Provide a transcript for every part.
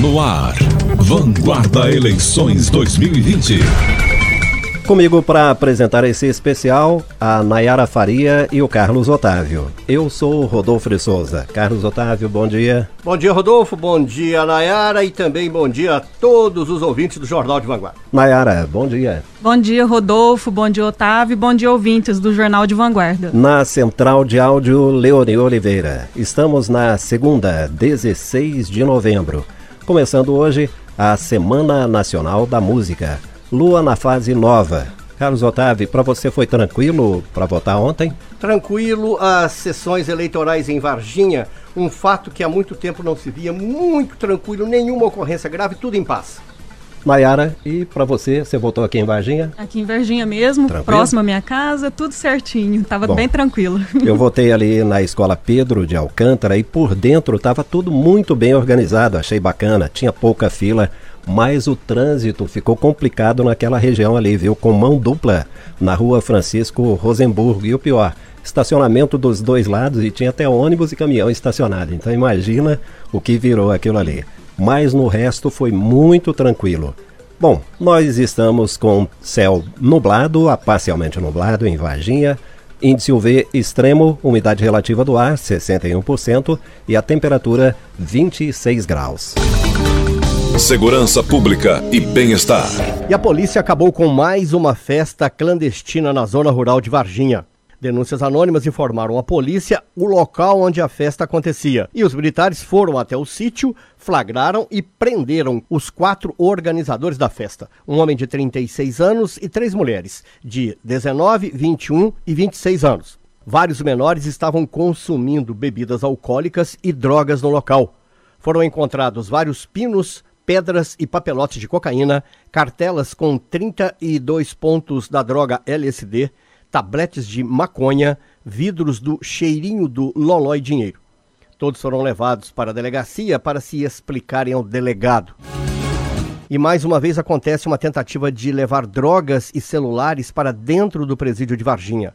no ar. Vanguarda Eleições 2020. Comigo para apresentar esse especial, a Nayara Faria e o Carlos Otávio. Eu sou Rodolfo de Souza. Carlos Otávio, bom dia. Bom dia, Rodolfo. Bom dia, Nayara. E também bom dia a todos os ouvintes do Jornal de Vanguarda. Nayara, bom dia. Bom dia, Rodolfo. Bom dia, Otávio. Bom dia, ouvintes do Jornal de Vanguarda. Na central de áudio, Leone Oliveira. Estamos na segunda, 16 de novembro. Começando hoje a Semana Nacional da Música. Lua na fase nova. Carlos Otávio, para você foi tranquilo para votar ontem? Tranquilo, as sessões eleitorais em Varginha, um fato que há muito tempo não se via, muito tranquilo, nenhuma ocorrência grave, tudo em paz. Nayara, e para você, você votou aqui em Varginha? Aqui em Varginha mesmo, tranquilo? próximo à minha casa, tudo certinho, tava Bom, bem tranquilo. Eu votei ali na escola Pedro de Alcântara e por dentro tava tudo muito bem organizado, achei bacana, tinha pouca fila mas o trânsito ficou complicado naquela região ali, viu? Com mão dupla na rua Francisco Rosenburgo. E o pior, estacionamento dos dois lados e tinha até ônibus e caminhão estacionado. Então imagina o que virou aquilo ali. Mas no resto foi muito tranquilo. Bom, nós estamos com céu nublado, a parcialmente nublado em Varginha, índice UV extremo, umidade relativa do ar 61% e a temperatura 26 graus. Segurança Pública e Bem-Estar. E a polícia acabou com mais uma festa clandestina na zona rural de Varginha. Denúncias anônimas informaram a polícia o local onde a festa acontecia. E os militares foram até o sítio, flagraram e prenderam os quatro organizadores da festa: um homem de 36 anos e três mulheres, de 19, 21 e 26 anos. Vários menores estavam consumindo bebidas alcoólicas e drogas no local. Foram encontrados vários pinos, pedras e papelotes de cocaína, cartelas com 32 pontos da droga LSD, tabletes de maconha, vidros do cheirinho do loló e dinheiro. Todos foram levados para a delegacia para se explicarem ao delegado. E mais uma vez acontece uma tentativa de levar drogas e celulares para dentro do presídio de Varginha.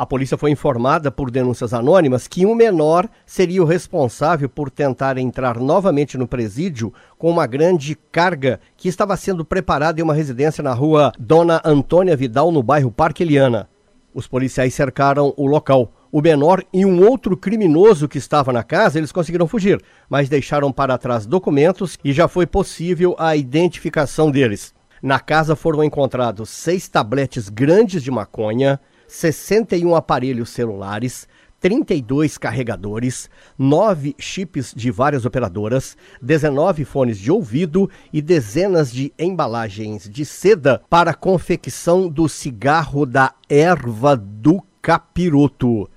A polícia foi informada por denúncias anônimas que um menor seria o responsável por tentar entrar novamente no presídio com uma grande carga que estava sendo preparada em uma residência na rua Dona Antônia Vidal, no bairro Parque Eliana. Os policiais cercaram o local. O menor e um outro criminoso que estava na casa, eles conseguiram fugir, mas deixaram para trás documentos e já foi possível a identificação deles. Na casa foram encontrados seis tabletes grandes de maconha, 61 aparelhos celulares, 32 carregadores, 9 chips de várias operadoras, 19 fones de ouvido e dezenas de embalagens de seda para confecção do cigarro da erva do capiroto.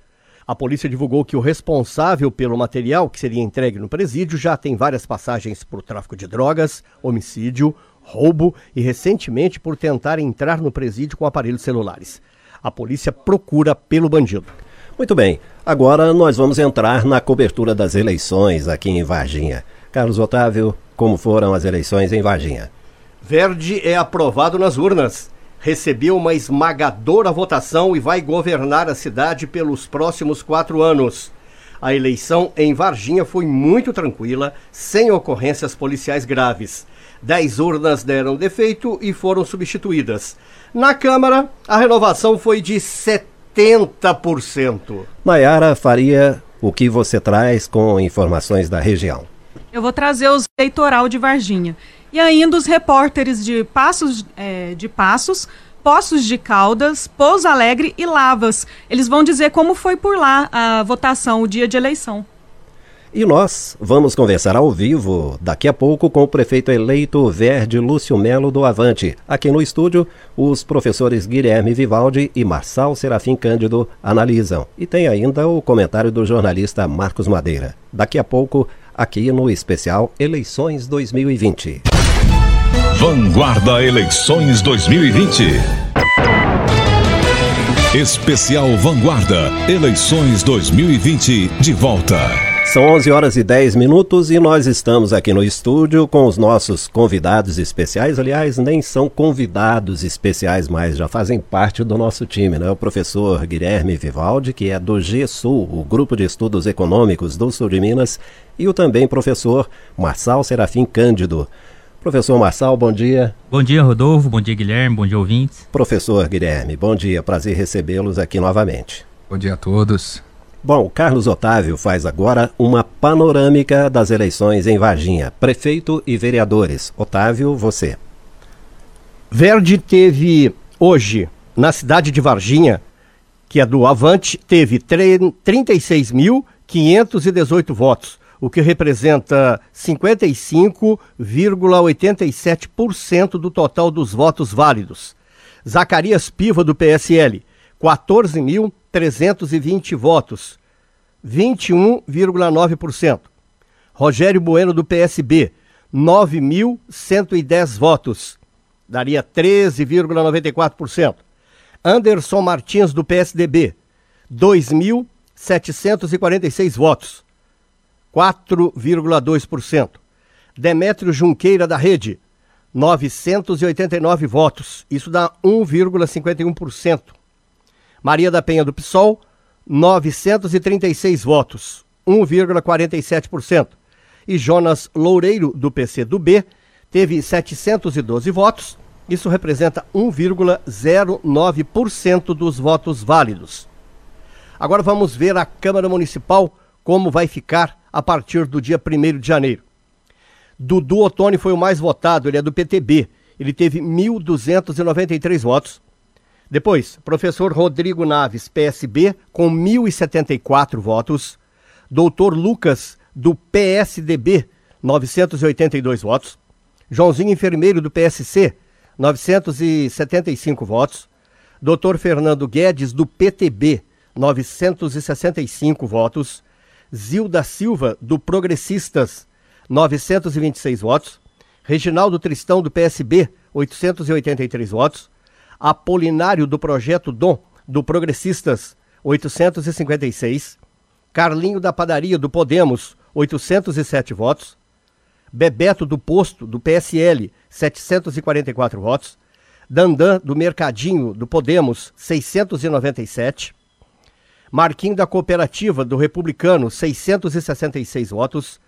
A polícia divulgou que o responsável pelo material que seria entregue no presídio já tem várias passagens por tráfico de drogas, homicídio, roubo e recentemente por tentar entrar no presídio com aparelhos celulares. A polícia procura pelo bandido. Muito bem, agora nós vamos entrar na cobertura das eleições aqui em Varginha. Carlos Otávio, como foram as eleições em Varginha? Verde é aprovado nas urnas. Recebeu uma esmagadora votação e vai governar a cidade pelos próximos quatro anos. A eleição em Varginha foi muito tranquila, sem ocorrências policiais graves. Dez urnas deram defeito e foram substituídas. Na Câmara, a renovação foi de 70%. Nayara Faria, o que você traz com informações da região? Eu vou trazer os eleitoral de Varginha. E ainda os repórteres de Passos, é, de Passos, Poços de Caldas, Pouso Alegre e Lavas. Eles vão dizer como foi por lá a votação, o dia de eleição. E nós vamos conversar ao vivo daqui a pouco com o prefeito eleito Verde Lúcio Melo do Avante. Aqui no estúdio, os professores Guilherme Vivaldi e Marçal Serafim Cândido analisam. E tem ainda o comentário do jornalista Marcos Madeira. Daqui a pouco, aqui no especial Eleições 2020. Vanguarda Eleições 2020. Especial Vanguarda Eleições 2020 de volta. São 11 horas e 10 minutos e nós estamos aqui no estúdio com os nossos convidados especiais. Aliás, nem são convidados especiais mais, já fazem parte do nosso time, né? O professor Guilherme Vivaldi, que é do GESUL, o Grupo de Estudos Econômicos do Sul de Minas, e o também professor Marçal Serafim Cândido. Professor Marçal, bom dia. Bom dia, Rodolfo. Bom dia, Guilherme. Bom dia, ouvintes. Professor Guilherme, bom dia. Prazer recebê-los aqui novamente. Bom dia a todos. Bom, Carlos Otávio faz agora uma panorâmica das eleições em Varginha, prefeito e vereadores. Otávio, você. Verde teve hoje, na cidade de Varginha, que é do Avante, teve 36.518 votos, o que representa 55,87% do total dos votos válidos. Zacarias Piva, do PSL, 14.000 320 votos, 21,9%. Rogério Bueno, do PSB, 9.110 votos, daria 13,94%. Anderson Martins, do PSDB, 2.746 votos, 4,2%. Demétrio Junqueira, da Rede, 989 votos, isso dá 1,51%. Maria da Penha do PSOL, 936 votos, 1,47%. E Jonas Loureiro, do PC do B, teve 712 votos, isso representa 1,09% dos votos válidos. Agora vamos ver a Câmara Municipal como vai ficar a partir do dia 1 de janeiro. Dudu Ottoni foi o mais votado, ele é do PTB. Ele teve 1.293 votos. Depois, professor Rodrigo Naves, PSB, com 1.074 votos. Doutor Lucas, do PSDB, 982 votos. Joãozinho Enfermeiro, do PSC, 975 votos. Doutor Fernando Guedes, do PTB, 965 votos. Zilda Silva, do Progressistas, 926 votos. Reginaldo Tristão, do PSB, 883 votos. Apolinário do Projeto Dom, do Progressistas, 856. Carlinho da Padaria, do Podemos, 807 votos. Bebeto do Posto, do PSL, 744 votos. Dandan do Mercadinho, do Podemos, 697. Marquinho da Cooperativa, do Republicano, 666 votos.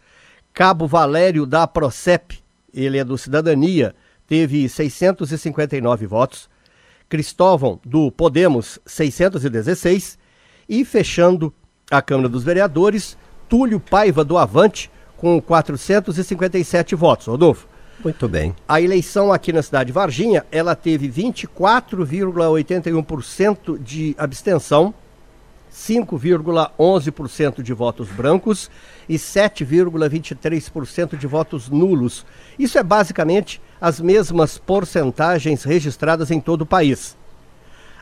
Cabo Valério da Procep, ele é do Cidadania, teve 659 votos. Cristóvão, do Podemos, 616. E fechando a Câmara dos Vereadores, Túlio Paiva, do Avante, com 457 votos. Rodolfo. Muito bem. A eleição aqui na cidade de Varginha, ela teve 24,81% de abstenção, 5,11% de votos brancos e 7,23% de votos nulos. Isso é basicamente as mesmas porcentagens registradas em todo o país.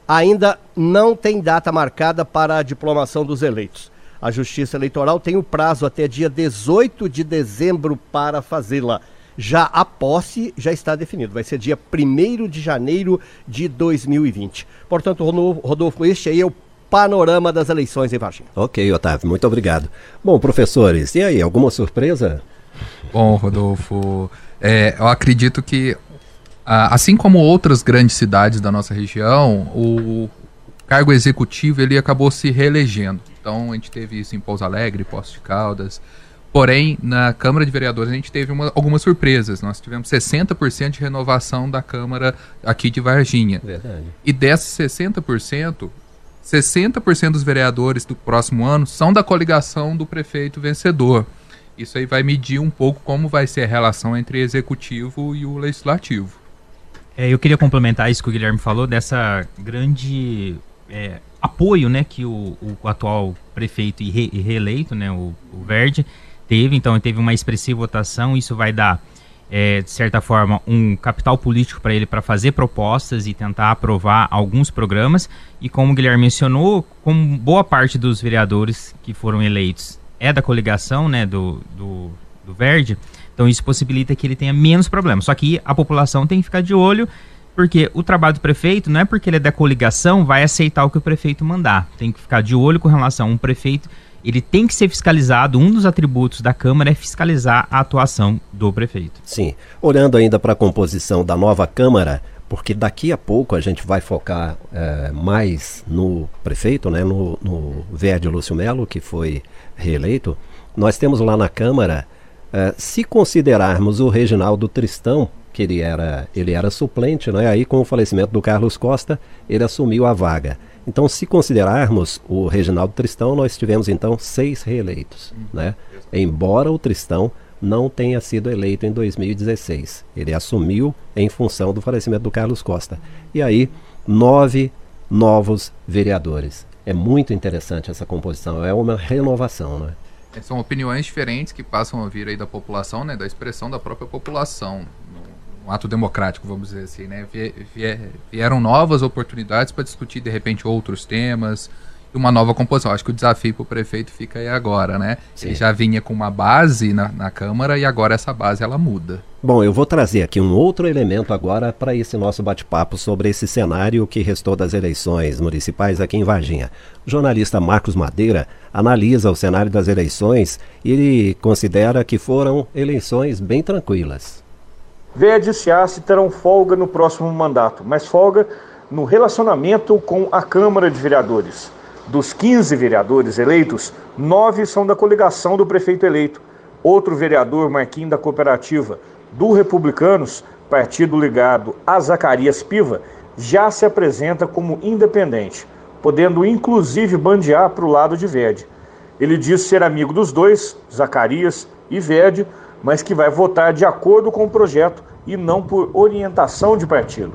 Ainda não tem data marcada para a diplomação dos eleitos. A Justiça Eleitoral tem o prazo até dia 18 de dezembro para fazê-la. Já a posse já está definido, vai ser dia 1 de janeiro de 2020. Portanto, Rodolfo, este aí é o panorama das eleições em Varginha. Ok, Otávio, muito obrigado. Bom, professores, e aí, alguma surpresa? Bom, Rodolfo, é, eu acredito que, assim como outras grandes cidades da nossa região, o cargo executivo ele acabou se reelegendo. Então, a gente teve isso em Pouso Alegre, Poços de Caldas. Porém, na Câmara de Vereadores a gente teve uma, algumas surpresas. Nós tivemos 60% de renovação da Câmara aqui de Varginha. Verdade. E desses 60%, 60% dos vereadores do próximo ano são da coligação do prefeito vencedor. Isso aí vai medir um pouco como vai ser a relação entre executivo e o legislativo. É, eu queria complementar isso que o Guilherme falou, dessa grande é, apoio né, que o, o, atual prefeito e, re, e reeleito, né, o, o, Verde, teve. Então, teve uma expressiva votação. Isso vai dar, é, de certa forma, um capital político para ele para fazer propostas e tentar aprovar alguns programas. E como o Guilherme mencionou, como boa parte dos vereadores que foram eleitos é da coligação, né, do, do, do Verde, então isso possibilita que ele tenha menos problemas. Só que a população tem que ficar de olho, porque o trabalho do prefeito não é porque ele é da coligação, vai aceitar o que o prefeito mandar. Tem que ficar de olho com relação a um prefeito ele tem que ser fiscalizado. Um dos atributos da Câmara é fiscalizar a atuação do prefeito. Sim. Olhando ainda para a composição da nova Câmara, porque daqui a pouco a gente vai focar é, mais no prefeito, né, no, no Verde Lúcio Melo, que foi reeleito. Nós temos lá na Câmara, é, se considerarmos o Reginaldo Tristão, que ele era, ele era suplente, né, aí com o falecimento do Carlos Costa, ele assumiu a vaga. Então, se considerarmos o Reginaldo Tristão, nós tivemos então seis reeleitos. Né? Embora o Tristão não tenha sido eleito em 2016. Ele assumiu em função do falecimento do Carlos Costa. E aí, nove novos vereadores. É muito interessante essa composição, é uma renovação, né? São opiniões diferentes que passam a vir aí da população, né, da expressão da própria população um ato democrático, vamos dizer assim, né? Vieram novas oportunidades para discutir de repente outros temas uma nova composição. Acho que o desafio para o prefeito fica aí agora, né? Sim. Ele já vinha com uma base na, na Câmara e agora essa base ela muda. Bom, eu vou trazer aqui um outro elemento agora para esse nosso bate-papo sobre esse cenário que restou das eleições municipais aqui em Varginha. O jornalista Marcos Madeira analisa o cenário das eleições e ele considera que foram eleições bem tranquilas. Verde e Ciace terão folga no próximo mandato, mas folga no relacionamento com a Câmara de Vereadores. Dos 15 vereadores eleitos, nove são da coligação do prefeito eleito. Outro vereador, Marquinhos da Cooperativa, do Republicanos, partido ligado a Zacarias Piva, já se apresenta como independente, podendo inclusive bandear para o lado de Verde. Ele diz ser amigo dos dois, Zacarias e Verde, mas que vai votar de acordo com o projeto e não por orientação de partido.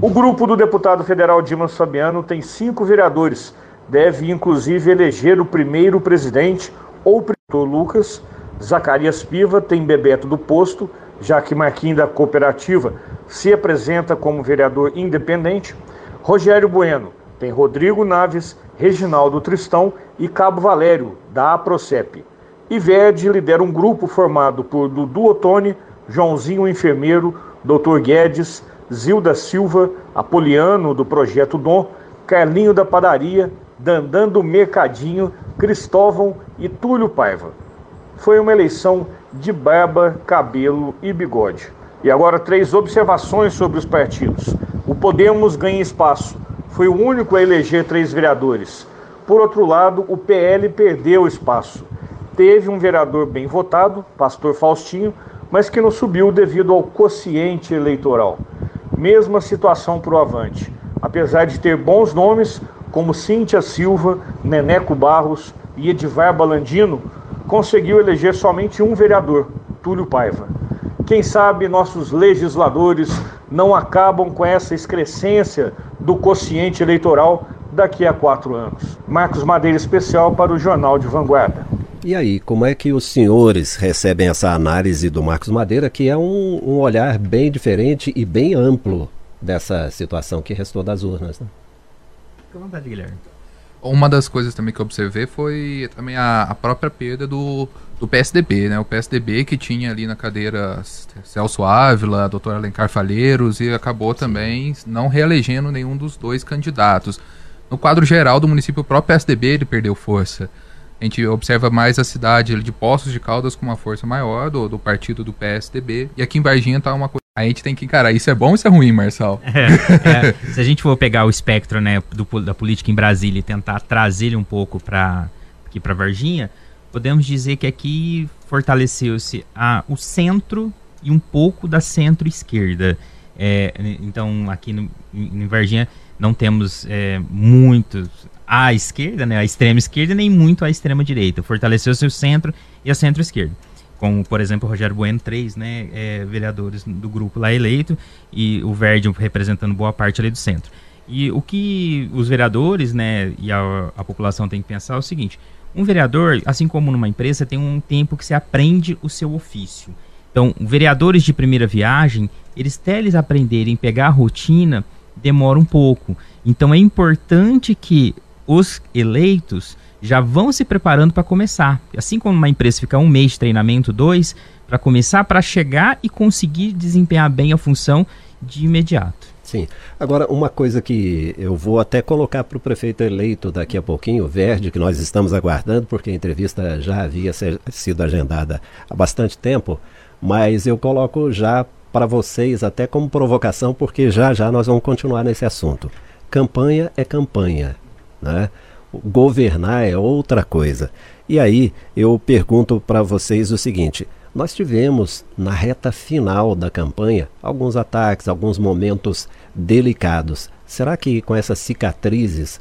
O grupo do deputado federal Dimas Fabiano tem cinco vereadores, deve inclusive eleger o primeiro presidente ou prefeito Lucas. Zacarias Piva tem Bebeto do Posto, já que Marquinhos da Cooperativa se apresenta como vereador independente. Rogério Bueno tem Rodrigo Naves, Reginaldo Tristão e Cabo Valério, da APROCEP. Ived lidera um grupo formado por Dudu Otoni, Joãozinho Enfermeiro, Dr. Guedes, Zilda Silva, Apoliano do Projeto Dom, Carlinho da Padaria, Dandan do Mercadinho, Cristóvão e Túlio Paiva. Foi uma eleição de barba, cabelo e bigode. E agora três observações sobre os partidos. O Podemos ganha espaço. Foi o único a eleger três vereadores. Por outro lado, o PL perdeu espaço teve um vereador bem votado, pastor Faustinho, mas que não subiu devido ao quociente eleitoral. Mesma situação para o Avante. Apesar de ter bons nomes, como Cíntia Silva, Neneco Barros e Edivar Balandino, conseguiu eleger somente um vereador, Túlio Paiva. Quem sabe nossos legisladores não acabam com essa excrescência do quociente eleitoral daqui a quatro anos. Marcos Madeira Especial para o Jornal de Vanguarda. E aí, como é que os senhores recebem essa análise do Marcos Madeira, que é um, um olhar bem diferente e bem amplo dessa situação que restou das urnas? Né? Com vontade, Guilherme. Uma das coisas também que eu observei foi também a, a própria perda do, do PSDB, né? O PSDB que tinha ali na cadeira Celso Ávila, doutor Alencar Falheiros e acabou Sim. também não reelegendo nenhum dos dois candidatos. No quadro geral do município, o próprio PSDB ele perdeu força. A gente observa mais a cidade de Poços de Caldas com uma força maior do, do partido do PSDB. E aqui em Varginha tá uma coisa. A gente tem que encarar. Isso é bom ou isso é ruim, Marçal? É, é, se a gente for pegar o espectro né, do, da política em Brasília e tentar trazer ele um pouco para aqui para Varginha, podemos dizer que aqui fortaleceu-se o centro e um pouco da centro-esquerda. É, então, aqui no, em Varginha não temos é, muitos à esquerda, né, a extrema esquerda, nem muito à extrema direita. Fortaleceu seu centro e a centro-esquerda. Como, por exemplo, o Rogério Bueno, três né, é, vereadores do grupo lá eleito, e o Verde representando boa parte ali do centro. E o que os vereadores né, e a, a população tem que pensar é o seguinte: um vereador, assim como numa empresa, tem um tempo que se aprende o seu ofício. Então, vereadores de primeira viagem, eles até eles aprenderem pegar a rotina, demora um pouco. Então, é importante que os eleitos já vão se preparando para começar. Assim como uma empresa fica um mês de treinamento, dois, para começar, para chegar e conseguir desempenhar bem a função de imediato. Sim. Agora, uma coisa que eu vou até colocar para o prefeito eleito daqui a pouquinho, o Verde, que nós estamos aguardando, porque a entrevista já havia ser, sido agendada há bastante tempo, mas eu coloco já para vocês até como provocação, porque já já nós vamos continuar nesse assunto. Campanha é campanha, né? Governar é outra coisa. E aí eu pergunto para vocês o seguinte: nós tivemos na reta final da campanha alguns ataques, alguns momentos delicados. Será que com essas cicatrizes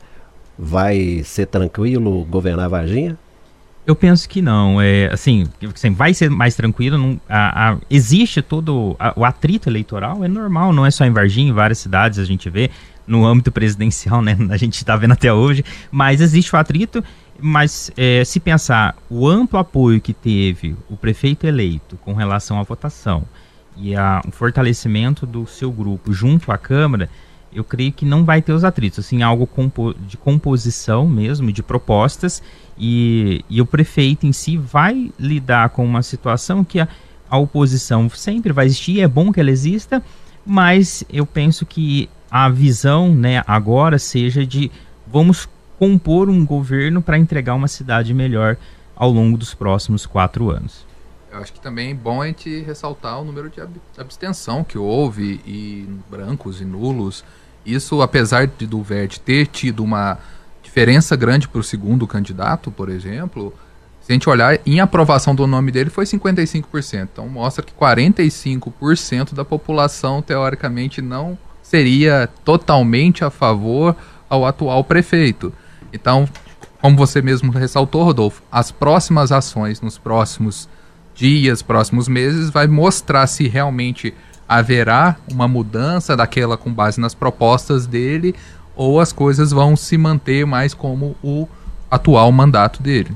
vai ser tranquilo governar Varginha? Eu penso que não. É, assim, assim vai ser mais tranquilo. Não, a, a, existe todo a, o atrito eleitoral, é normal, não é só em Varginha, em várias cidades a gente vê, no âmbito presidencial, né? A gente está vendo até hoje, mas existe o atrito mas é, se pensar o amplo apoio que teve o prefeito eleito com relação à votação e a, o fortalecimento do seu grupo junto à Câmara, eu creio que não vai ter os atritos, assim, algo compo de composição mesmo, de propostas, e, e, o prefeito em si vai lidar com uma situação que a, a oposição sempre vai existir, é bom que ela exista, mas eu penso que a visão né, agora seja de vamos compor um governo para entregar uma cidade melhor ao longo dos próximos quatro anos. Eu acho que também é bom a gente ressaltar o número de abstenção que houve e brancos e nulos. Isso, apesar de do Verde ter tido uma diferença grande para o segundo candidato, por exemplo, se a gente olhar em aprovação do nome dele foi 55%. Então mostra que 45% da população teoricamente não seria totalmente a favor ao atual prefeito. Então, como você mesmo ressaltou, Rodolfo, as próximas ações nos próximos dias, próximos meses, vai mostrar se realmente haverá uma mudança daquela com base nas propostas dele ou as coisas vão se manter mais como o atual mandato dele.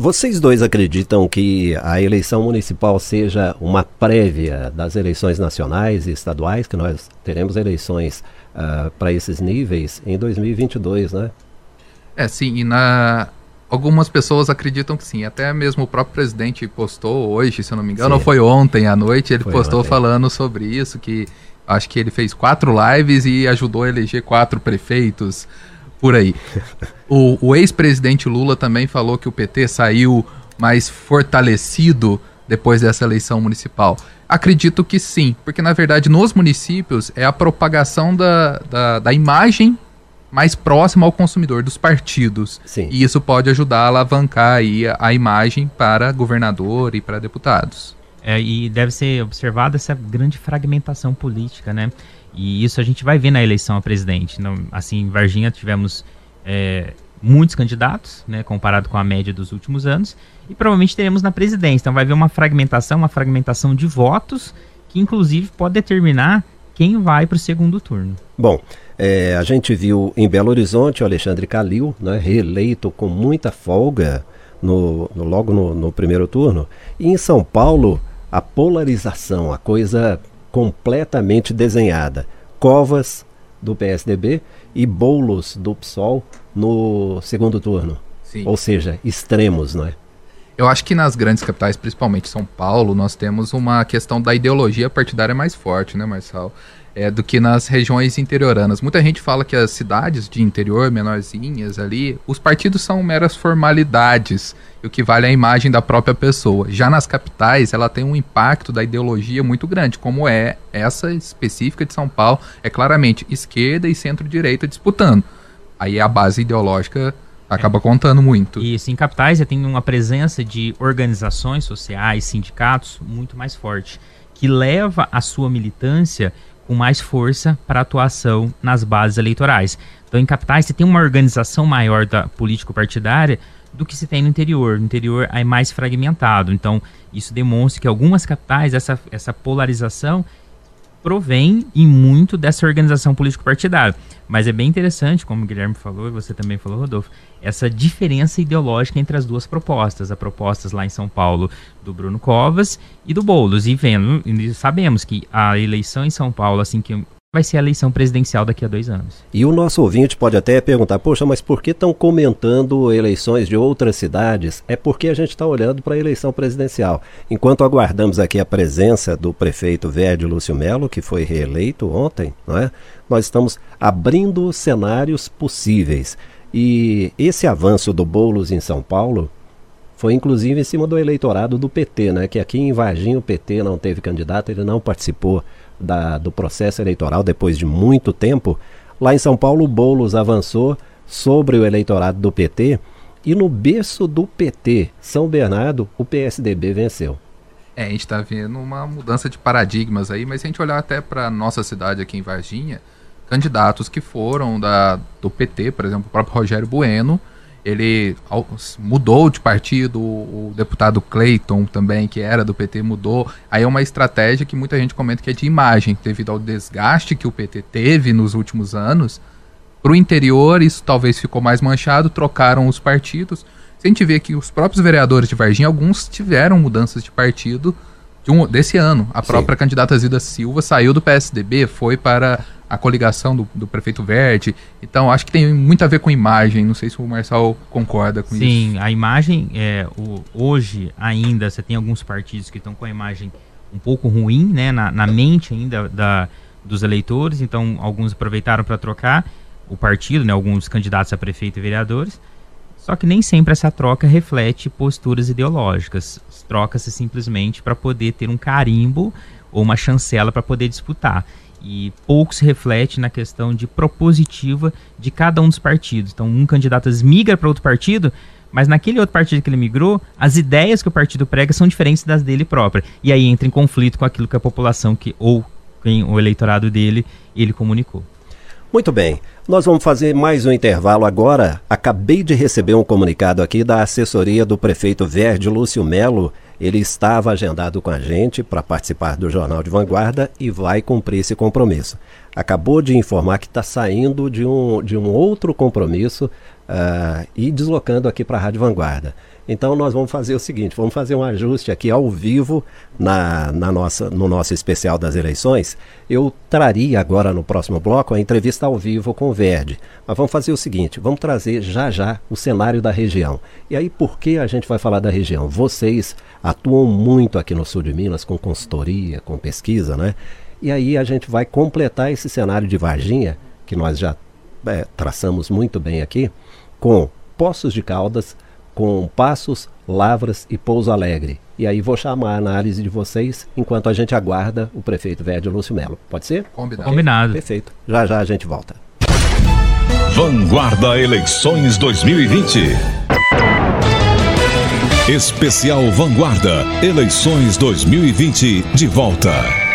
Vocês dois acreditam que a eleição municipal seja uma prévia das eleições nacionais e estaduais, que nós teremos eleições uh, para esses níveis em 2022, né? É, sim, e na. Algumas pessoas acreditam que sim. Até mesmo o próprio presidente postou hoje, se eu não me engano, sim. ou foi ontem à noite, ele foi postou ontem. falando sobre isso, que acho que ele fez quatro lives e ajudou a eleger quatro prefeitos por aí. o, o ex-presidente Lula também falou que o PT saiu mais fortalecido depois dessa eleição municipal. Acredito que sim, porque na verdade nos municípios é a propagação da, da, da imagem mais próximo ao consumidor dos partidos. Sim. E isso pode ajudar a alavancar aí a, a imagem para governador e para deputados. É, e deve ser observada essa grande fragmentação política, né? E isso a gente vai ver na eleição a presidente. Não, assim, em Varginha tivemos é, muitos candidatos, né, comparado com a média dos últimos anos, e provavelmente teremos na presidência. Então vai haver uma fragmentação, uma fragmentação de votos, que inclusive pode determinar quem vai para o segundo turno. Bom, é, a gente viu em Belo Horizonte o Alexandre Calil, né, reeleito com muita folga no, no logo no, no, primeiro turno. E em São Paulo, a polarização, a coisa completamente desenhada. Covas do PSDB e Bolos do PSOL no segundo turno. Sim. Ou seja, extremos, não é? Eu acho que nas grandes capitais, principalmente São Paulo, nós temos uma questão da ideologia partidária mais forte, né, Marcelo? É, do que nas regiões interioranas. Muita gente fala que as cidades de interior, menorzinhas ali, os partidos são meras formalidades, o que vale é a imagem da própria pessoa. Já nas capitais, ela tem um impacto da ideologia muito grande, como é essa específica de São Paulo, é claramente esquerda e centro-direita disputando. Aí a base ideológica acaba é. contando muito. Isso, em capitais tem uma presença de organizações sociais, sindicatos muito mais forte, que leva a sua militância com mais força para atuação nas bases eleitorais. Então, em capitais, você tem uma organização maior da político-partidária do que se tem no interior. No interior é mais fragmentado. Então, isso demonstra que algumas capitais, essa, essa polarização provém em muito dessa organização político-partidária. Mas é bem interessante, como o Guilherme falou e você também falou, Rodolfo, essa diferença ideológica entre as duas propostas. A propostas lá em São Paulo do Bruno Covas e do Boulos. E vendo, sabemos que a eleição em São Paulo, assim que vai ser a eleição presidencial daqui a dois anos. E o nosso ouvinte pode até perguntar, poxa, mas por que estão comentando eleições de outras cidades? É porque a gente está olhando para a eleição presidencial. Enquanto aguardamos aqui a presença do prefeito Verde Lúcio Melo, que foi reeleito ontem, não é? nós estamos abrindo cenários possíveis. E esse avanço do Boulos em São Paulo foi inclusive em cima do eleitorado do PT, né? Que aqui em Varginha o PT não teve candidato, ele não participou da, do processo eleitoral depois de muito tempo, lá em São Paulo o Boulos avançou sobre o eleitorado do PT e no berço do PT, São Bernardo, o PSDB venceu. É, a gente está vendo uma mudança de paradigmas aí, mas se a gente olhar até para nossa cidade aqui em Varginha, candidatos que foram da, do PT, por exemplo, o próprio Rogério Bueno, ele mudou de partido, o deputado Clayton também, que era do PT, mudou. Aí é uma estratégia que muita gente comenta que é de imagem, devido ao desgaste que o PT teve nos últimos anos. Para o interior, isso talvez ficou mais manchado, trocaram os partidos. Se a gente vê que os próprios vereadores de Varginha, alguns tiveram mudanças de partido de um, desse ano. A própria Sim. candidata Zida Silva saiu do PSDB, foi para a coligação do, do, prefeito Verde. Então, acho que tem muito a ver com imagem. Não sei se o Marçal concorda com Sim, isso. Sim, a imagem, é, o, hoje ainda, você tem alguns partidos que estão com a imagem um pouco ruim, né, na, na mente ainda da, dos eleitores. Então, alguns aproveitaram para trocar o partido, né, alguns candidatos a prefeito e vereadores. Só que nem sempre essa troca reflete posturas ideológicas. Troca-se simplesmente para poder ter um carimbo ou uma chancela para poder disputar e pouco se reflete na questão de propositiva de cada um dos partidos. Então, um candidato migra para outro partido, mas naquele outro partido que ele migrou, as ideias que o partido prega são diferentes das dele própria. E aí entra em conflito com aquilo que a população que ou quem, o eleitorado dele ele comunicou. Muito bem, nós vamos fazer mais um intervalo agora. Acabei de receber um comunicado aqui da assessoria do prefeito Verde Lúcio Melo ele estava agendado com a gente para participar do Jornal de Vanguarda e vai cumprir esse compromisso. Acabou de informar que está saindo de um, de um outro compromisso uh, e deslocando aqui para a Rádio Vanguarda. Então nós vamos fazer o seguinte, vamos fazer um ajuste aqui ao vivo na, na nossa, no nosso especial das eleições. Eu traria agora no próximo bloco a entrevista ao vivo com o Verde. Mas vamos fazer o seguinte, vamos trazer já já o cenário da região. E aí por que a gente vai falar da região? Vocês atuam muito aqui no sul de Minas com consultoria, com pesquisa, né? E aí a gente vai completar esse cenário de Varginha, que nós já é, traçamos muito bem aqui, com Poços de Caldas, com Passos, Lavras e Pouso Alegre. E aí vou chamar a análise de vocês enquanto a gente aguarda o prefeito Verde Lúcio Melo. Pode ser? Combinado. Combinado. Perfeito. Já já a gente volta. Vanguarda Eleições 2020. Especial Vanguarda Eleições 2020 de volta.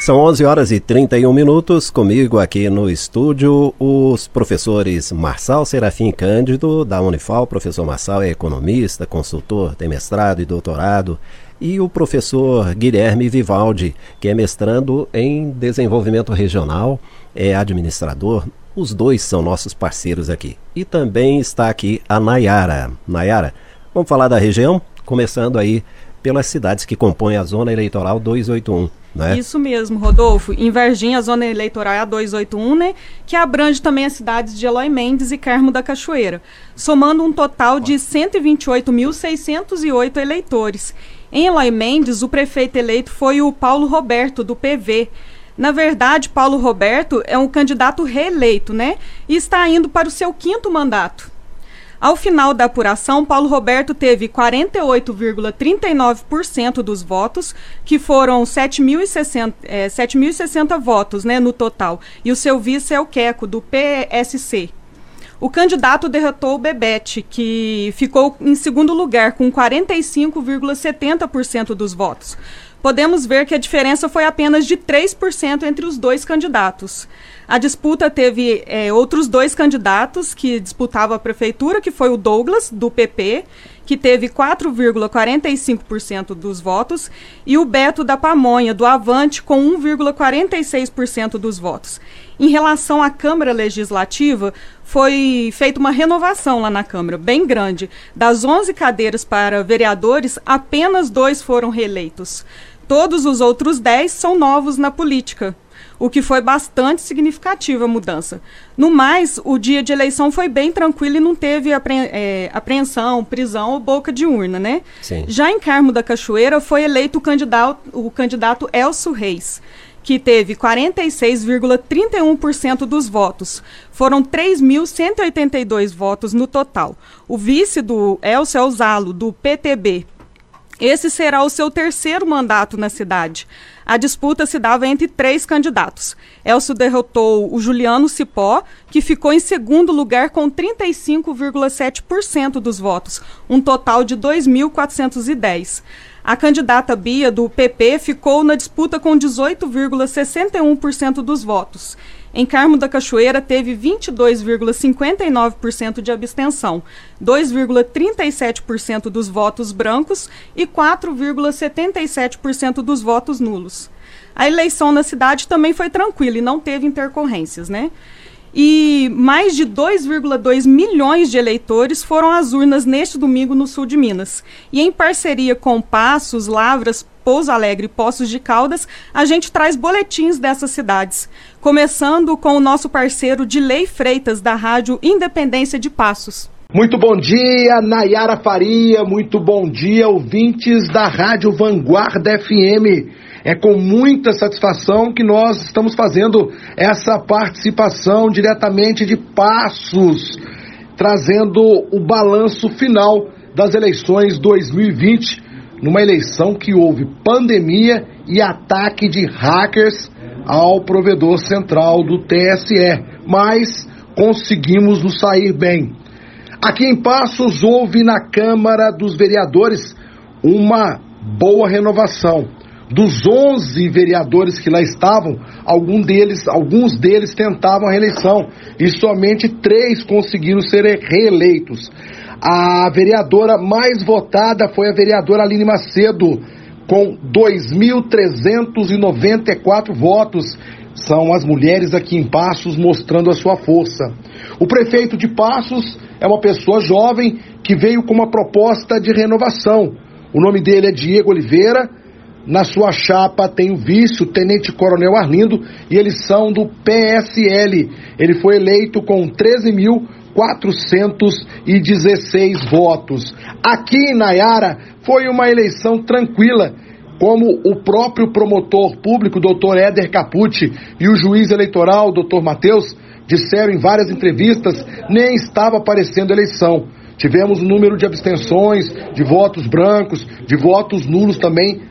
São 11 horas e 31 minutos. Comigo aqui no estúdio os professores Marçal Serafim Cândido, da Unifal. professor Marçal é economista, consultor, tem mestrado e doutorado. E o professor Guilherme Vivaldi, que é mestrando em desenvolvimento regional, é administrador. Os dois são nossos parceiros aqui. E também está aqui a Nayara. Nayara, vamos falar da região? Começando aí pelas cidades que compõem a zona eleitoral 281. Né? Isso mesmo, Rodolfo. Em Varginha, a zona eleitoral é a 281, né? Que abrange também as cidades de Eloy Mendes e Carmo da Cachoeira, somando um total de 128.608 eleitores. Em Eloy Mendes, o prefeito eleito foi o Paulo Roberto, do PV. Na verdade, Paulo Roberto é um candidato reeleito, né? E está indo para o seu quinto mandato. Ao final da apuração, Paulo Roberto teve 48,39% dos votos, que foram 7.060 é, 7.060 votos né, no total. E o seu vice é o Queco, do PSC. O candidato derrotou o Bebete, que ficou em segundo lugar, com 45,70% dos votos. Podemos ver que a diferença foi apenas de 3% entre os dois candidatos. A disputa teve é, outros dois candidatos que disputavam a prefeitura, que foi o Douglas, do PP, que teve 4,45% dos votos, e o Beto da Pamonha, do Avante, com 1,46% dos votos. Em relação à Câmara Legislativa, foi feita uma renovação lá na Câmara, bem grande. Das 11 cadeiras para vereadores, apenas dois foram reeleitos. Todos os outros 10 são novos na política. o que foi bastante significativa a mudança. No mais, o dia de eleição foi bem tranquilo e não teve apre é, apreensão, prisão ou boca de urna, né? Sim. Já em Carmo da Cachoeira foi eleito o candidato, o candidato Elcio Reis que teve 46,31% dos votos. Foram 3.182 votos no total. O vice do Elcio é Zalo, do PTB. Esse será o seu terceiro mandato na cidade. A disputa se dava entre três candidatos. Elcio derrotou o Juliano Cipó, que ficou em segundo lugar com 35,7% dos votos, um total de 2.410. A candidata Bia, do PP, ficou na disputa com 18,61% dos votos. Em Carmo da Cachoeira, teve 22,59% de abstenção, 2,37% dos votos brancos e 4,77% dos votos nulos. A eleição na cidade também foi tranquila e não teve intercorrências, né? E mais de 2,2 milhões de eleitores foram às urnas neste domingo no sul de Minas. E em parceria com Passos, Lavras, Pouso Alegre e Poços de Caldas, a gente traz boletins dessas cidades. Começando com o nosso parceiro Dilei Freitas, da Rádio Independência de Passos. Muito bom dia, Nayara Faria. Muito bom dia, ouvintes da Rádio Vanguarda FM. É com muita satisfação que nós estamos fazendo essa participação diretamente de Passos, trazendo o balanço final das eleições 2020, numa eleição que houve pandemia e ataque de hackers ao provedor central do TSE, mas conseguimos nos sair bem. Aqui em Passos houve na Câmara dos Vereadores uma boa renovação. Dos 11 vereadores que lá estavam, algum deles, alguns deles tentavam a reeleição e somente três conseguiram ser reeleitos. A vereadora mais votada foi a vereadora Aline Macedo, com 2.394 votos. São as mulheres aqui em Passos mostrando a sua força. O prefeito de Passos é uma pessoa jovem que veio com uma proposta de renovação. O nome dele é Diego Oliveira. Na sua chapa tem o vice, o tenente coronel Arlindo, e eles são do PSL. Ele foi eleito com 13.416 votos. Aqui em Nayara foi uma eleição tranquila como o próprio promotor público, doutor Éder Capucci, e o juiz eleitoral, doutor Matheus, disseram em várias entrevistas, nem estava aparecendo eleição. Tivemos um número de abstenções, de votos brancos, de votos nulos também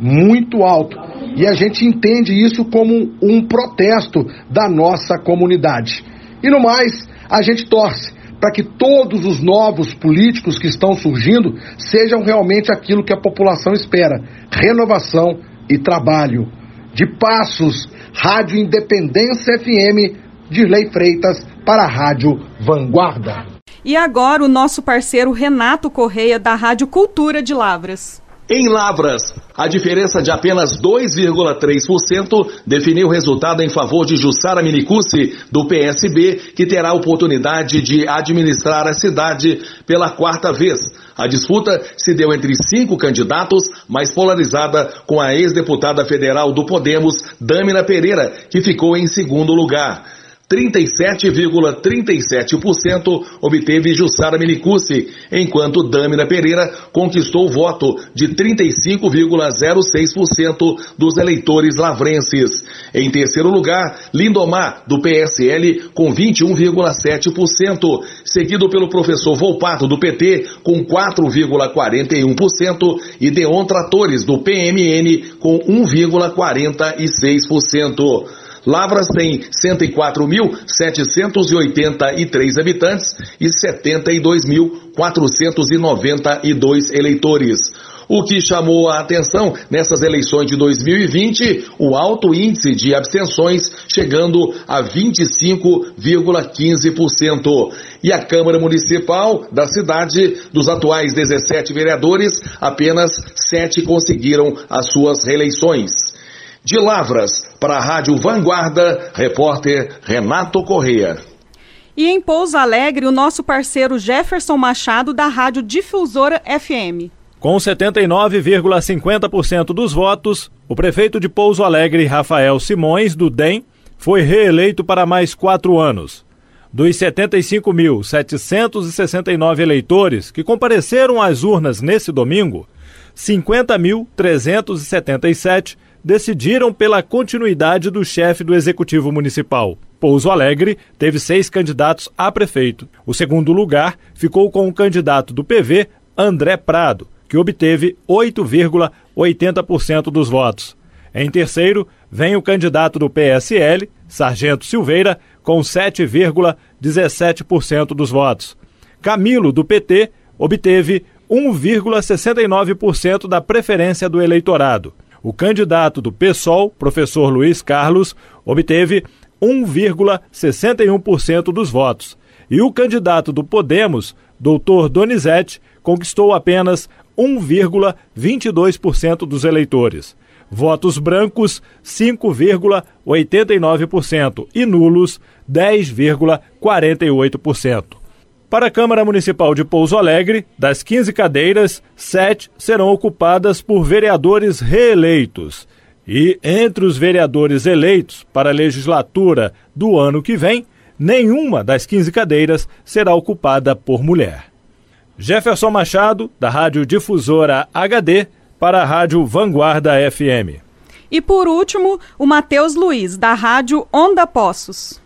muito alto. E a gente entende isso como um protesto da nossa comunidade. E no mais, a gente torce para que todos os novos políticos que estão surgindo sejam realmente aquilo que a população espera: renovação e trabalho. De Passos, Rádio Independência FM, Dirley Freitas, para a Rádio Vanguarda. E agora o nosso parceiro Renato Correia, da Rádio Cultura de Lavras. Em Lavras, a diferença de apenas 2,3% definiu o resultado em favor de Jussara Minicucci, do PSB, que terá a oportunidade de administrar a cidade pela quarta vez. A disputa se deu entre cinco candidatos, mais polarizada com a ex-deputada federal do Podemos, Dâmina Pereira, que ficou em segundo lugar. 37,37% obteve Jussara Minicucci, enquanto Dâmina Pereira conquistou o voto de 35,06% dos eleitores lavrenses. Em terceiro lugar, Lindomar, do PSL, com 21,7%, seguido pelo professor Volpato, do PT, com 4,41% e Deon Tratores, do PMN, com 1,46%. Lavras tem 104.783 habitantes e 72.492 eleitores. O que chamou a atenção nessas eleições de 2020, o alto índice de abstenções, chegando a 25,15%. E a Câmara Municipal da cidade, dos atuais 17 vereadores, apenas 7 conseguiram as suas reeleições. De Lavras, para a Rádio Vanguarda, repórter Renato Correia. E em Pouso Alegre, o nosso parceiro Jefferson Machado, da Rádio Difusora FM. Com 79,50% dos votos, o prefeito de Pouso Alegre, Rafael Simões, do DEM, foi reeleito para mais quatro anos. Dos 75.769 eleitores que compareceram às urnas nesse domingo, 50.377 decidiram pela continuidade do chefe do Executivo Municipal. Pouso Alegre teve seis candidatos a prefeito. O segundo lugar ficou com o candidato do PV, André Prado, que obteve 8,80% dos votos. Em terceiro, vem o candidato do PSL, Sargento Silveira, com 7,17% dos votos. Camilo, do PT, obteve 1,69% da preferência do eleitorado. O candidato do PSOL, professor Luiz Carlos, obteve 1,61% dos votos. E o candidato do Podemos, doutor Donizete, conquistou apenas 1,22% dos eleitores. Votos brancos, 5,89% e nulos, 10,48%. Para a Câmara Municipal de Pouso Alegre, das 15 cadeiras, 7 serão ocupadas por vereadores reeleitos. E entre os vereadores eleitos para a legislatura do ano que vem, nenhuma das 15 cadeiras será ocupada por mulher. Jefferson Machado, da Rádio Difusora HD, para a Rádio Vanguarda FM. E por último, o Matheus Luiz, da Rádio Onda Poços.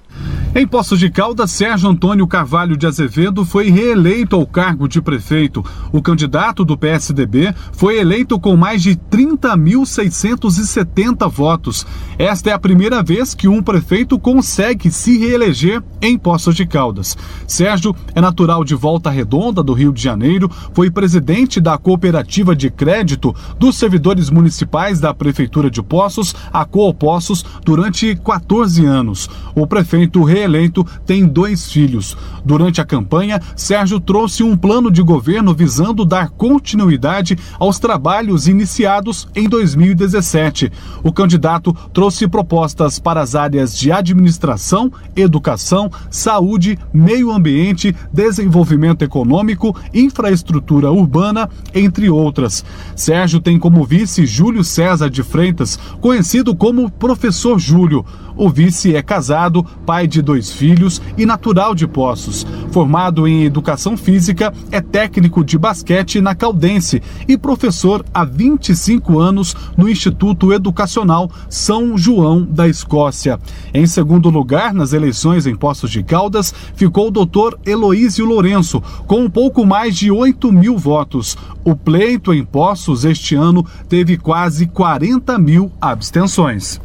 Em Poços de Caldas, Sérgio Antônio Carvalho de Azevedo foi reeleito ao cargo de prefeito. O candidato do PSDB foi eleito com mais de 30.670 votos. Esta é a primeira vez que um prefeito consegue se reeleger em Poços de Caldas. Sérgio é natural de Volta Redonda, do Rio de Janeiro, foi presidente da cooperativa de crédito dos servidores municipais da Prefeitura de Poços, a Coopossos, durante 14 anos. O prefeito reeleito eleito, tem dois filhos. Durante a campanha, Sérgio trouxe um plano de governo visando dar continuidade aos trabalhos iniciados em 2017. O candidato trouxe propostas para as áreas de administração, educação, saúde, meio ambiente, desenvolvimento econômico, infraestrutura urbana, entre outras. Sérgio tem como vice Júlio César de Freitas, conhecido como Professor Júlio. O vice é casado, pai de dois filhos e natural de Poços. Formado em educação física, é técnico de basquete na Caldense e professor há 25 anos no Instituto Educacional São João da Escócia. Em segundo lugar, nas eleições em Poços de Caldas, ficou o doutor Eloísio Lourenço, com um pouco mais de 8 mil votos. O pleito em Poços este ano teve quase 40 mil abstenções.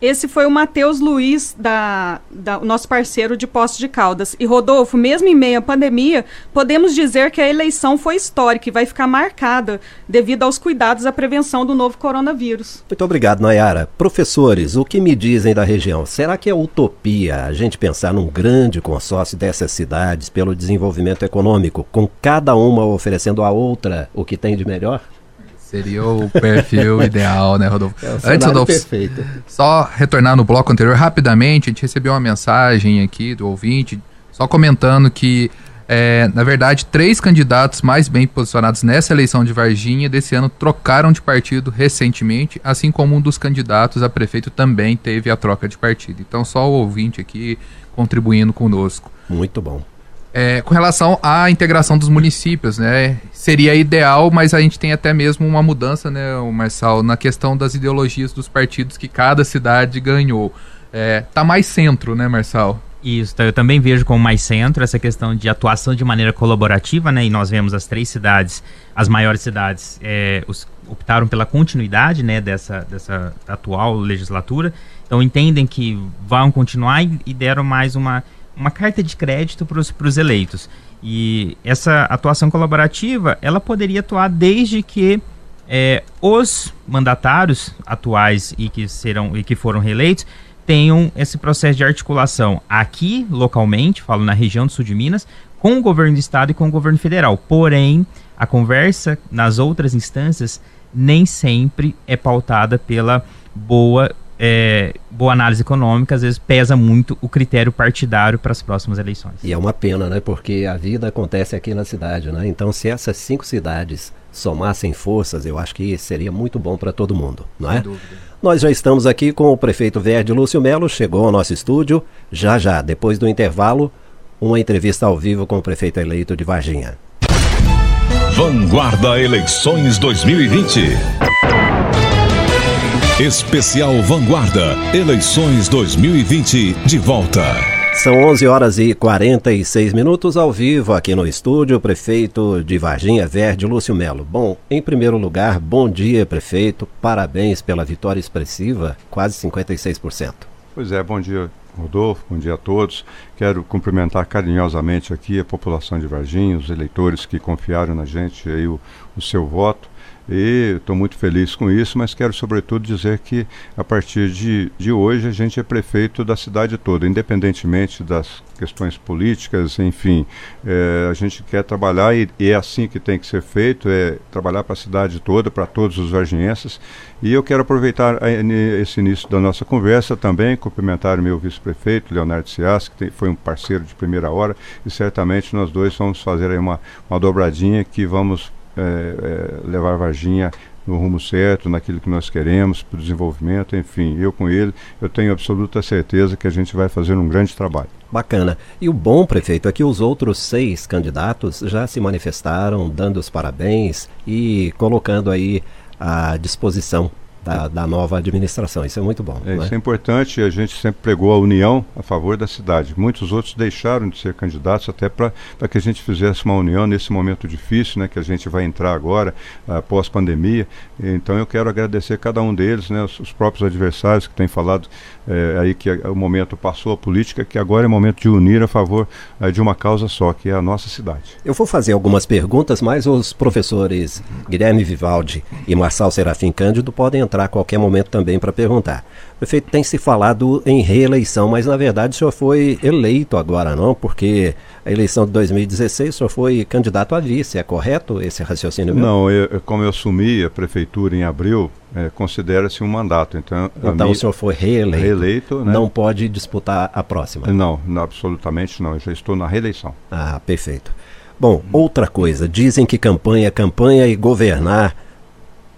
Esse foi o Matheus Luiz, da, da, nosso parceiro de Poços de Caldas. E Rodolfo, mesmo em meio à pandemia, podemos dizer que a eleição foi histórica e vai ficar marcada devido aos cuidados à prevenção do novo coronavírus. Muito obrigado, Nayara. Professores, o que me dizem da região? Será que é utopia a gente pensar num grande consórcio dessas cidades pelo desenvolvimento econômico, com cada uma oferecendo à outra o que tem de melhor? Seria o perfil ideal, né, Rodolfo? É Antes, Rodolfo, perfeito. só retornar no bloco anterior rapidamente, a gente recebeu uma mensagem aqui do ouvinte, só comentando que, é, na verdade, três candidatos mais bem posicionados nessa eleição de Varginha desse ano trocaram de partido recentemente, assim como um dos candidatos a prefeito também teve a troca de partido. Então, só o ouvinte aqui contribuindo conosco. Muito bom. É, com relação à integração dos municípios, né? Seria ideal, mas a gente tem até mesmo uma mudança, né, Marçal, na questão das ideologias dos partidos que cada cidade ganhou. É, tá mais centro, né, Marçal? Isso, eu também vejo como mais centro essa questão de atuação de maneira colaborativa, né? E nós vemos as três cidades, as maiores cidades, é, os, optaram pela continuidade, né, dessa, dessa atual legislatura. Então entendem que vão continuar e, e deram mais uma uma carta de crédito para os eleitos. E essa atuação colaborativa, ela poderia atuar desde que é, os mandatários atuais e que serão e que foram reeleitos tenham esse processo de articulação aqui localmente, falo na região do sul de Minas, com o governo do estado e com o governo federal. Porém, a conversa nas outras instâncias nem sempre é pautada pela boa é, boa análise econômica, às vezes pesa muito o critério partidário para as próximas eleições. E é uma pena, né? Porque a vida acontece aqui na cidade, né? Então, se essas cinco cidades somassem forças, eu acho que seria muito bom para todo mundo, não é? Sem dúvida. Nós já estamos aqui com o prefeito Verde Lúcio Melo, chegou ao nosso estúdio. Já já, depois do intervalo, uma entrevista ao vivo com o prefeito eleito de Varginha. Vanguarda Eleições 2020. Especial Vanguarda Eleições 2020 de volta. São 11 horas e 46 minutos ao vivo aqui no estúdio, prefeito de Varginha Verde, Lúcio Melo. Bom, em primeiro lugar, bom dia, prefeito. Parabéns pela vitória expressiva, quase 56%. Pois é, bom dia, Rodolfo, bom dia a todos. Quero cumprimentar carinhosamente aqui a população de Varginha, os eleitores que confiaram na gente aí o, o seu voto e estou muito feliz com isso, mas quero sobretudo dizer que a partir de, de hoje a gente é prefeito da cidade toda, independentemente das questões políticas, enfim, é, a gente quer trabalhar e, e, é assim que tem que ser feito, é trabalhar para a cidade toda, para todos os varginhenses. E eu quero aproveitar a, esse início da nossa conversa também, cumprimentar o meu vice-prefeito, Leonardo Cias, que tem, foi um parceiro de primeira hora, e certamente nós dois vamos fazer aí uma, uma dobradinha que vamos é, é, levar Varginha no rumo certo, naquilo que nós queremos, para o desenvolvimento, enfim, eu com ele, eu tenho absoluta certeza que a gente vai fazer um grande trabalho. Bacana. E o bom, prefeito, é que os outros seis candidatos já se manifestaram, dando os parabéns e colocando aí à disposição da, da, nova administração. Isso é muito bom. É, né? Isso é importante. A gente sempre pregou a união a favor da cidade. Muitos outros deixaram de ser candidatos até para que a gente fizesse uma união nesse momento difícil, né, que a gente vai entrar agora, após uh, pandemia. Então eu quero agradecer cada um deles, né, os, os próprios adversários que têm falado é, aí que o momento passou a política, que agora é momento de unir a favor é, de uma causa só, que é a nossa cidade. Eu vou fazer algumas perguntas, mas os professores Guilherme Vivaldi e Marçal Serafim Cândido podem entrar a qualquer momento também para perguntar. Prefeito, tem se falado em reeleição, mas na verdade o senhor foi eleito agora, não? Porque a eleição de 2016 o senhor foi candidato a vice, é correto esse raciocínio? Meu? Não, eu, como eu assumi a prefeitura em abril, é, considera-se um mandato. Então, então o senhor foi reeleito. reeleito né? Não pode disputar a próxima? Não, não, absolutamente não. Eu já estou na reeleição. Ah, perfeito. Bom, outra coisa. Dizem que campanha é campanha e governar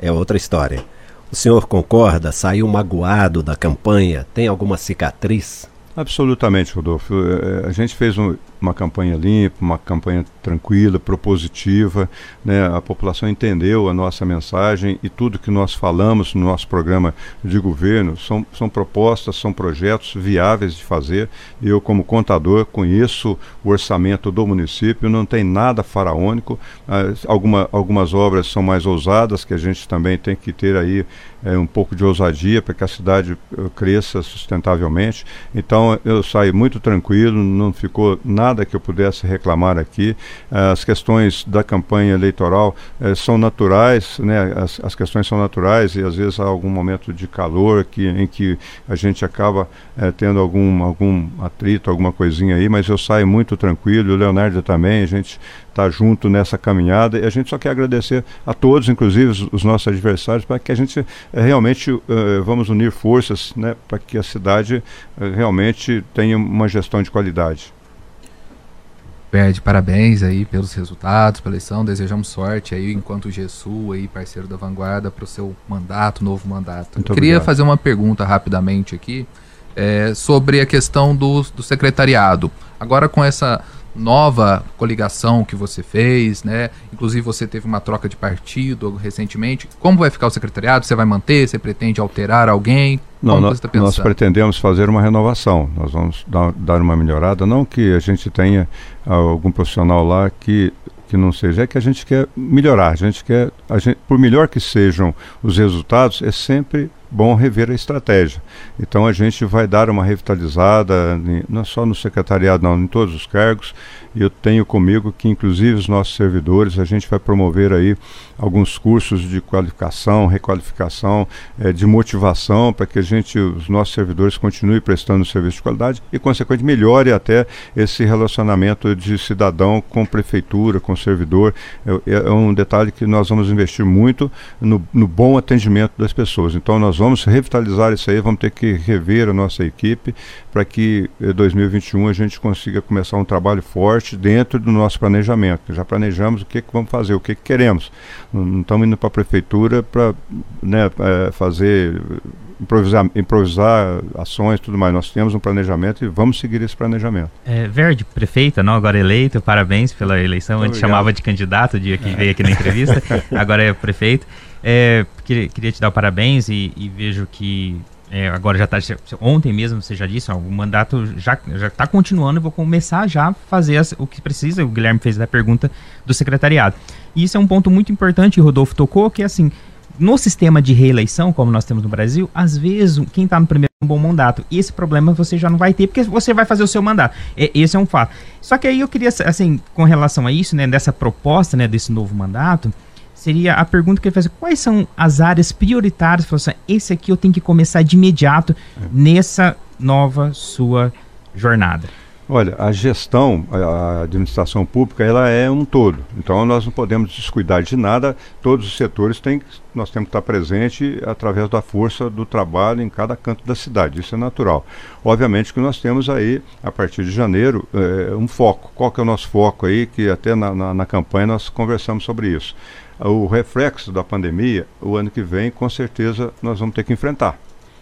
é outra história. O senhor concorda? Saiu magoado da campanha? Tem alguma cicatriz? Absolutamente, Rodolfo. É, a gente fez um, uma campanha limpa, uma campanha tranquila, propositiva. Né? A população entendeu a nossa mensagem e tudo que nós falamos no nosso programa de governo são, são propostas, são projetos viáveis de fazer. Eu, como contador, conheço o orçamento do município, não tem nada faraônico. Ah, alguma, algumas obras são mais ousadas, que a gente também tem que ter aí é, um pouco de ousadia para que a cidade eh, cresça sustentavelmente. Então eu saí muito tranquilo, não ficou nada nada que eu pudesse reclamar aqui. As questões da campanha eleitoral eh, são naturais, né? As, as, questões são naturais e às vezes há algum momento de calor que, em que a gente acaba eh, tendo algum, algum atrito, alguma coisinha aí, mas eu saio muito tranquilo, o Leonardo também, a gente está junto nessa caminhada e a gente só quer agradecer a todos, inclusive os, os nossos adversários, para que a gente eh, realmente uh, vamos unir forças né, para que a cidade uh, realmente tenha uma gestão de qualidade. Pede parabéns aí pelos resultados, pela eleição, desejamos sorte aí enquanto GESU aí, parceiro da Vanguarda, para o seu mandato, novo mandato. Muito Queria obrigado. fazer uma pergunta rapidamente aqui é, sobre a questão do, do secretariado. Agora com essa nova coligação que você fez, né? Inclusive você teve uma troca de partido recentemente. Como vai ficar o secretariado? Você vai manter? Você pretende alterar alguém? Não, nós, tá nós, pretendemos fazer uma renovação. Nós vamos dar, dar, uma melhorada. Não que a gente tenha algum profissional lá que que não seja, é que a gente quer melhorar, a gente quer, a gente, por melhor que sejam os resultados, é sempre bom rever a estratégia. Então a gente vai dar uma revitalizada, não só no secretariado, não, em todos os cargos. E eu tenho comigo que, inclusive, os nossos servidores, a gente vai promover aí alguns cursos de qualificação, requalificação, eh, de motivação, para que a gente, os nossos servidores, continuem prestando serviço de qualidade e, consequentemente, melhore até esse relacionamento de cidadão com prefeitura, com servidor. É, é um detalhe que nós vamos investir muito no, no bom atendimento das pessoas. Então, nós vamos revitalizar isso aí, vamos ter que rever a nossa equipe para que em eh, 2021 a gente consiga começar um trabalho forte dentro do nosso planejamento. Já planejamos o que, que vamos fazer, o que, que queremos. Não, estamos indo para a prefeitura para né, é, fazer improvisar, improvisar ações e tudo mais. Nós temos um planejamento e vamos seguir esse planejamento. É, Verde, prefeita, não, agora eleito, parabéns pela eleição. Muito a gente obrigado. chamava de candidato o dia que veio aqui na entrevista, agora é prefeito. É, queria, queria te dar parabéns e, e vejo que é, agora já está ontem mesmo você já disse ó, o mandato já já está continuando eu vou começar já a fazer as, o que precisa o Guilherme fez a pergunta do secretariado e isso é um ponto muito importante Rodolfo tocou que é assim no sistema de reeleição, como nós temos no Brasil, às vezes quem está no primeiro é um bom mandato. E esse problema você já não vai ter, porque você vai fazer o seu mandato. É, esse é um fato. Só que aí eu queria, assim, com relação a isso, né, dessa proposta, né, desse novo mandato, seria a pergunta que ele faz: quais são as áreas prioritárias? Assim, esse aqui eu tenho que começar de imediato nessa nova sua jornada. Olha, a gestão, a administração pública, ela é um todo. Então nós não podemos descuidar de nada. Todos os setores têm, nós temos que estar presente através da força do trabalho em cada canto da cidade. Isso é natural. Obviamente que nós temos aí, a partir de janeiro, é, um foco. Qual que é o nosso foco aí? Que até na, na, na campanha nós conversamos sobre isso. O reflexo da pandemia, o ano que vem, com certeza nós vamos ter que enfrentar.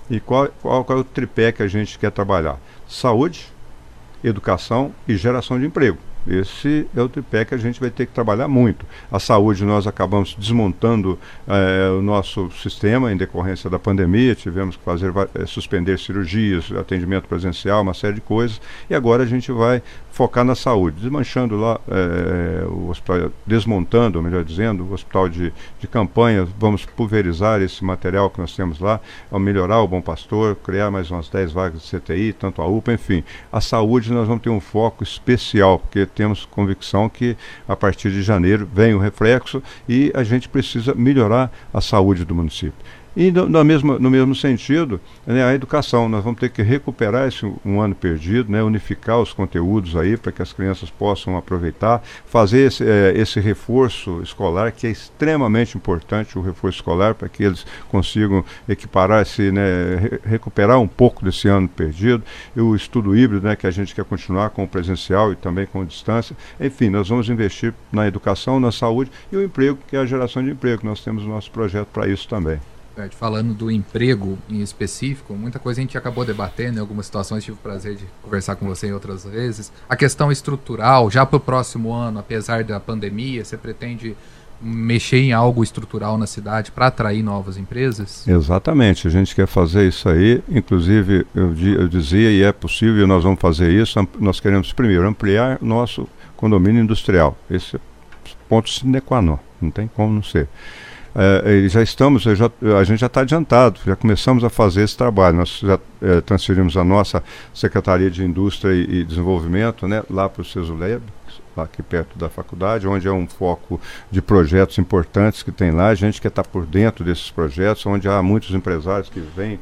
E qual, qual, qual é o tripé que a gente quer trabalhar? Saúde educação e geração de emprego. Esse é o tripé que a gente vai ter que trabalhar muito. A saúde, nós acabamos desmontando eh, o nosso sistema em decorrência da pandemia, tivemos que fazer eh, suspender cirurgias, atendimento presencial, uma série de coisas, e agora a gente vai focar na saúde, desmanchando lá eh, o hospital, desmontando, melhor dizendo, o hospital de, de campanha, vamos pulverizar esse material que nós temos lá, melhorar o Bom Pastor, criar mais umas 10 vagas de CTI, tanto a UPA, enfim. A saúde nós vamos ter um foco especial, porque temos convicção que a partir de janeiro vem o reflexo e a gente precisa melhorar a saúde do município. E no, no, mesmo, no mesmo sentido, né, a educação, nós vamos ter que recuperar esse um ano perdido, né, unificar os conteúdos aí para que as crianças possam aproveitar, fazer esse, é, esse reforço escolar, que é extremamente importante, o reforço escolar, para que eles consigam equiparar, esse, né, re recuperar um pouco desse ano perdido, e o estudo híbrido, né, que a gente quer continuar com o presencial e também com a distância. Enfim, nós vamos investir na educação, na saúde e o emprego, que é a geração de emprego. Nós temos o nosso projeto para isso também falando do emprego em específico, muita coisa a gente acabou debatendo em algumas situações, tive o prazer de conversar com você em outras vezes. A questão estrutural, já para o próximo ano, apesar da pandemia, você pretende mexer em algo estrutural na cidade para atrair novas empresas? Exatamente, a gente quer fazer isso aí, inclusive eu, eu dizia e é possível, nós vamos fazer isso, nós queremos primeiro ampliar nosso condomínio industrial, esse é ponto sine qua non, não tem como não ser é, já estamos, já, a gente já está adiantado, já começamos a fazer esse trabalho. Nós já é, transferimos a nossa Secretaria de Indústria e, e Desenvolvimento né, lá para o CESULEB, aqui perto da faculdade, onde é um foco de projetos importantes que tem lá. A gente quer estar tá por dentro desses projetos, onde há muitos empresários que vêm é,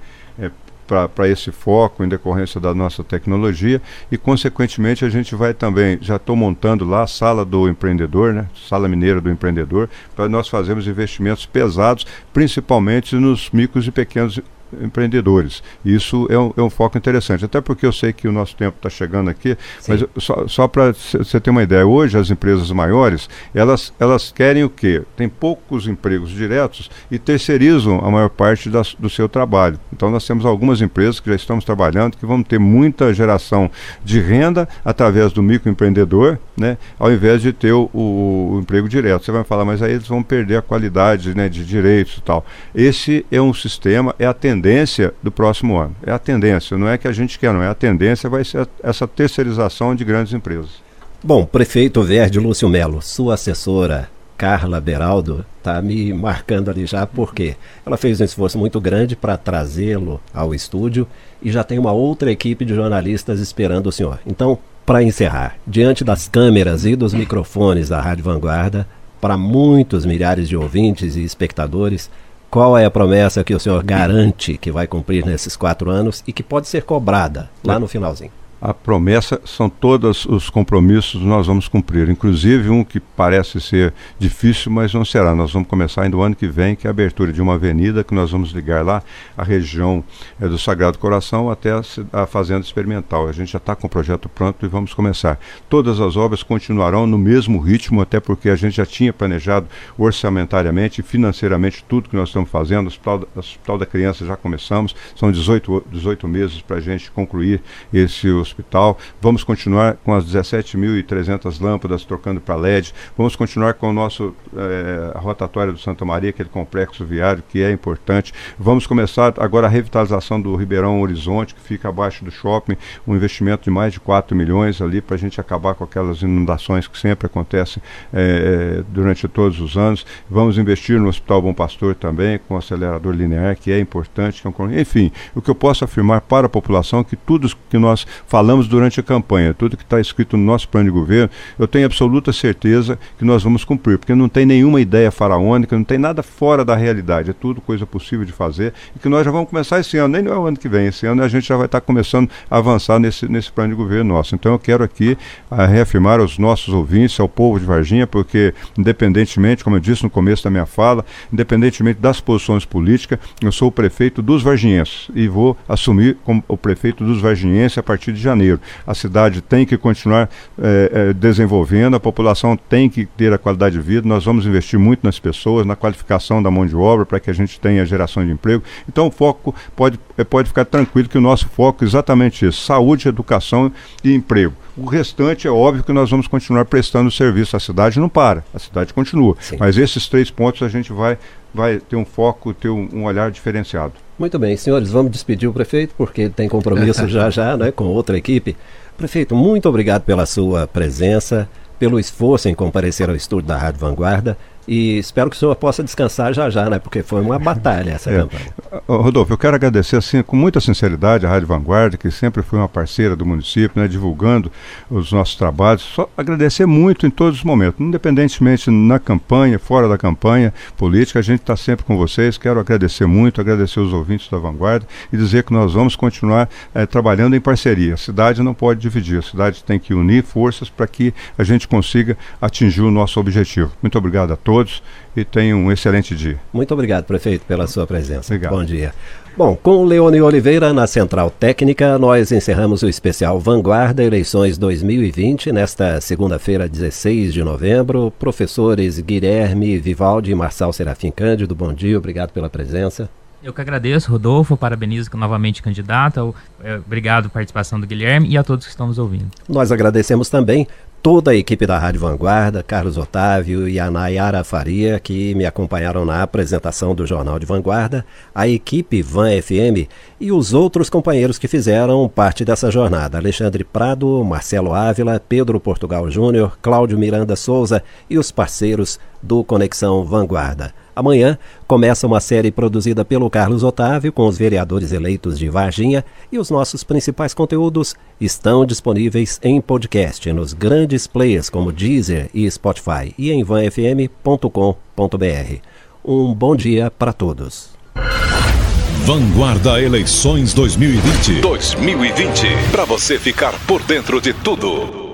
para esse foco em decorrência da nossa tecnologia e, consequentemente, a gente vai também, já estou montando lá a sala do empreendedor, né, sala mineira do empreendedor, para nós fazermos investimentos pesados, principalmente nos micros e pequenos empreendedores. Isso é um, é um, foco interessante, até porque eu sei que o nosso tempo está chegando aqui, Sim. mas só, só para você ter uma ideia, hoje as empresas maiores, elas, elas querem o quê? Tem poucos empregos diretos e terceirizam a maior parte das, do seu trabalho. Então nós temos algumas empresas que já estamos trabalhando, que vão ter muita geração de renda através do microempreendedor, né, ao invés de ter o, o, o emprego direto. Você vai falar, mas aí eles vão perder a qualidade né, de direitos e tal. Esse é um sistema, é a tendência do próximo ano. É a tendência, não é que a gente quer, não é a tendência, vai ser essa terceirização de grandes empresas. Bom, prefeito Verde Lúcio Melo, sua assessora Carla Beraldo está me marcando ali já porque ela fez um esforço muito grande para trazê-lo ao estúdio e já tem uma outra equipe de jornalistas esperando o senhor. Então, para encerrar, diante das câmeras e dos microfones da Rádio Vanguarda, para muitos milhares de ouvintes e espectadores, qual é a promessa que o senhor garante que vai cumprir nesses quatro anos e que pode ser cobrada lá no finalzinho? A promessa são todos os compromissos nós vamos cumprir, inclusive um que parece ser difícil, mas não será. Nós vamos começar ainda o ano que vem, que é a abertura de uma avenida que nós vamos ligar lá a região é, do Sagrado Coração até a, a Fazenda Experimental. A gente já está com o projeto pronto e vamos começar. Todas as obras continuarão no mesmo ritmo, até porque a gente já tinha planejado orçamentariamente e financeiramente tudo que nós estamos fazendo. O Hospital, Hospital da Criança já começamos, são 18, 18 meses para a gente concluir esse hospital. Vamos continuar com as 17.300 lâmpadas trocando para LED. Vamos continuar com o nosso é, rotatória do Santa Maria, aquele complexo viário que é importante. Vamos começar agora a revitalização do Ribeirão Horizonte, que fica abaixo do shopping, um investimento de mais de 4 milhões ali para a gente acabar com aquelas inundações que sempre acontecem é, durante todos os anos. Vamos investir no Hospital Bom Pastor também, com o acelerador linear, que é importante. É. Enfim, o que eu posso afirmar para a população é que tudo que nós falamos durante a campanha, tudo que está escrito no nosso plano de governo, eu tenho absoluta certeza que nós vamos cumprir, porque não tem nenhuma ideia faraônica, não tem nada fora da realidade, é tudo coisa possível de fazer e que nós já vamos começar esse ano, nem é o ano que vem, esse ano a gente já vai estar tá começando a avançar nesse, nesse plano de governo nosso. Então eu quero aqui a, ah, reafirmar aos nossos ouvintes, ao povo de Varginha, porque independentemente, como eu disse no começo da minha fala, independentemente das posições políticas, eu sou o prefeito dos varginhenses e vou assumir como o prefeito dos varginhenses a partir de janeiro. A cidade tem que continuar é, desenvolvendo, a população tem que ter a qualidade de vida, nós vamos investir muito nas pessoas, na qualificação da mão de obra, para que a gente tenha geração de emprego. Então o foco pode, é, pode ficar tranquilo que o nosso foco é exatamente isso: saúde, educação e emprego. O restante é óbvio que nós vamos continuar prestando serviço. A cidade não para, a cidade continua. Sim. Mas esses três pontos a gente vai, vai ter um foco, ter um, um olhar diferenciado. Muito bem, senhores, vamos despedir o prefeito, porque ele tem compromisso já já né, com outra equipe. Prefeito, muito obrigado pela sua presença, pelo esforço em comparecer ao estudo da Rádio Vanguarda. E espero que o senhor possa descansar já já, né? Porque foi uma batalha essa é. campanha. Rodolfo, eu quero agradecer assim, com muita sinceridade a Rádio Vanguarda, que sempre foi uma parceira do município, né, divulgando os nossos trabalhos. Só agradecer muito em todos os momentos, independentemente na campanha, fora da campanha política, a gente está sempre com vocês. Quero agradecer muito, agradecer os ouvintes da Vanguarda e dizer que nós vamos continuar é, trabalhando em parceria. A cidade não pode dividir, a cidade tem que unir forças para que a gente consiga atingir o nosso objetivo. Muito obrigado a todos todos e tenham um excelente dia. Muito obrigado, prefeito, pela sua presença. Obrigado. Bom dia. Bom, com Leone Oliveira na Central Técnica, nós encerramos o especial Vanguarda Eleições 2020 nesta segunda-feira, 16 de novembro. Professores Guilherme, Vivaldi e Marçal Serafim Cândido, bom dia, obrigado pela presença. Eu que agradeço, Rodolfo, parabenizo novamente candidato. É, obrigado pela participação do Guilherme e a todos que estão nos ouvindo. Nós agradecemos também toda a equipe da Rádio Vanguarda, Carlos Otávio e a Nayara Faria, que me acompanharam na apresentação do Jornal de Vanguarda, a equipe Van FM e os outros companheiros que fizeram parte dessa jornada: Alexandre Prado, Marcelo Ávila, Pedro Portugal Júnior, Cláudio Miranda Souza e os parceiros do Conexão Vanguarda. Amanhã começa uma série produzida pelo Carlos Otávio com os vereadores eleitos de Varginha e os nossos principais conteúdos estão disponíveis em podcast nos grandes players como Deezer e Spotify e em vanfm.com.br. Um bom dia para todos. Vanguarda Eleições 2020. 2020. Para você ficar por dentro de tudo.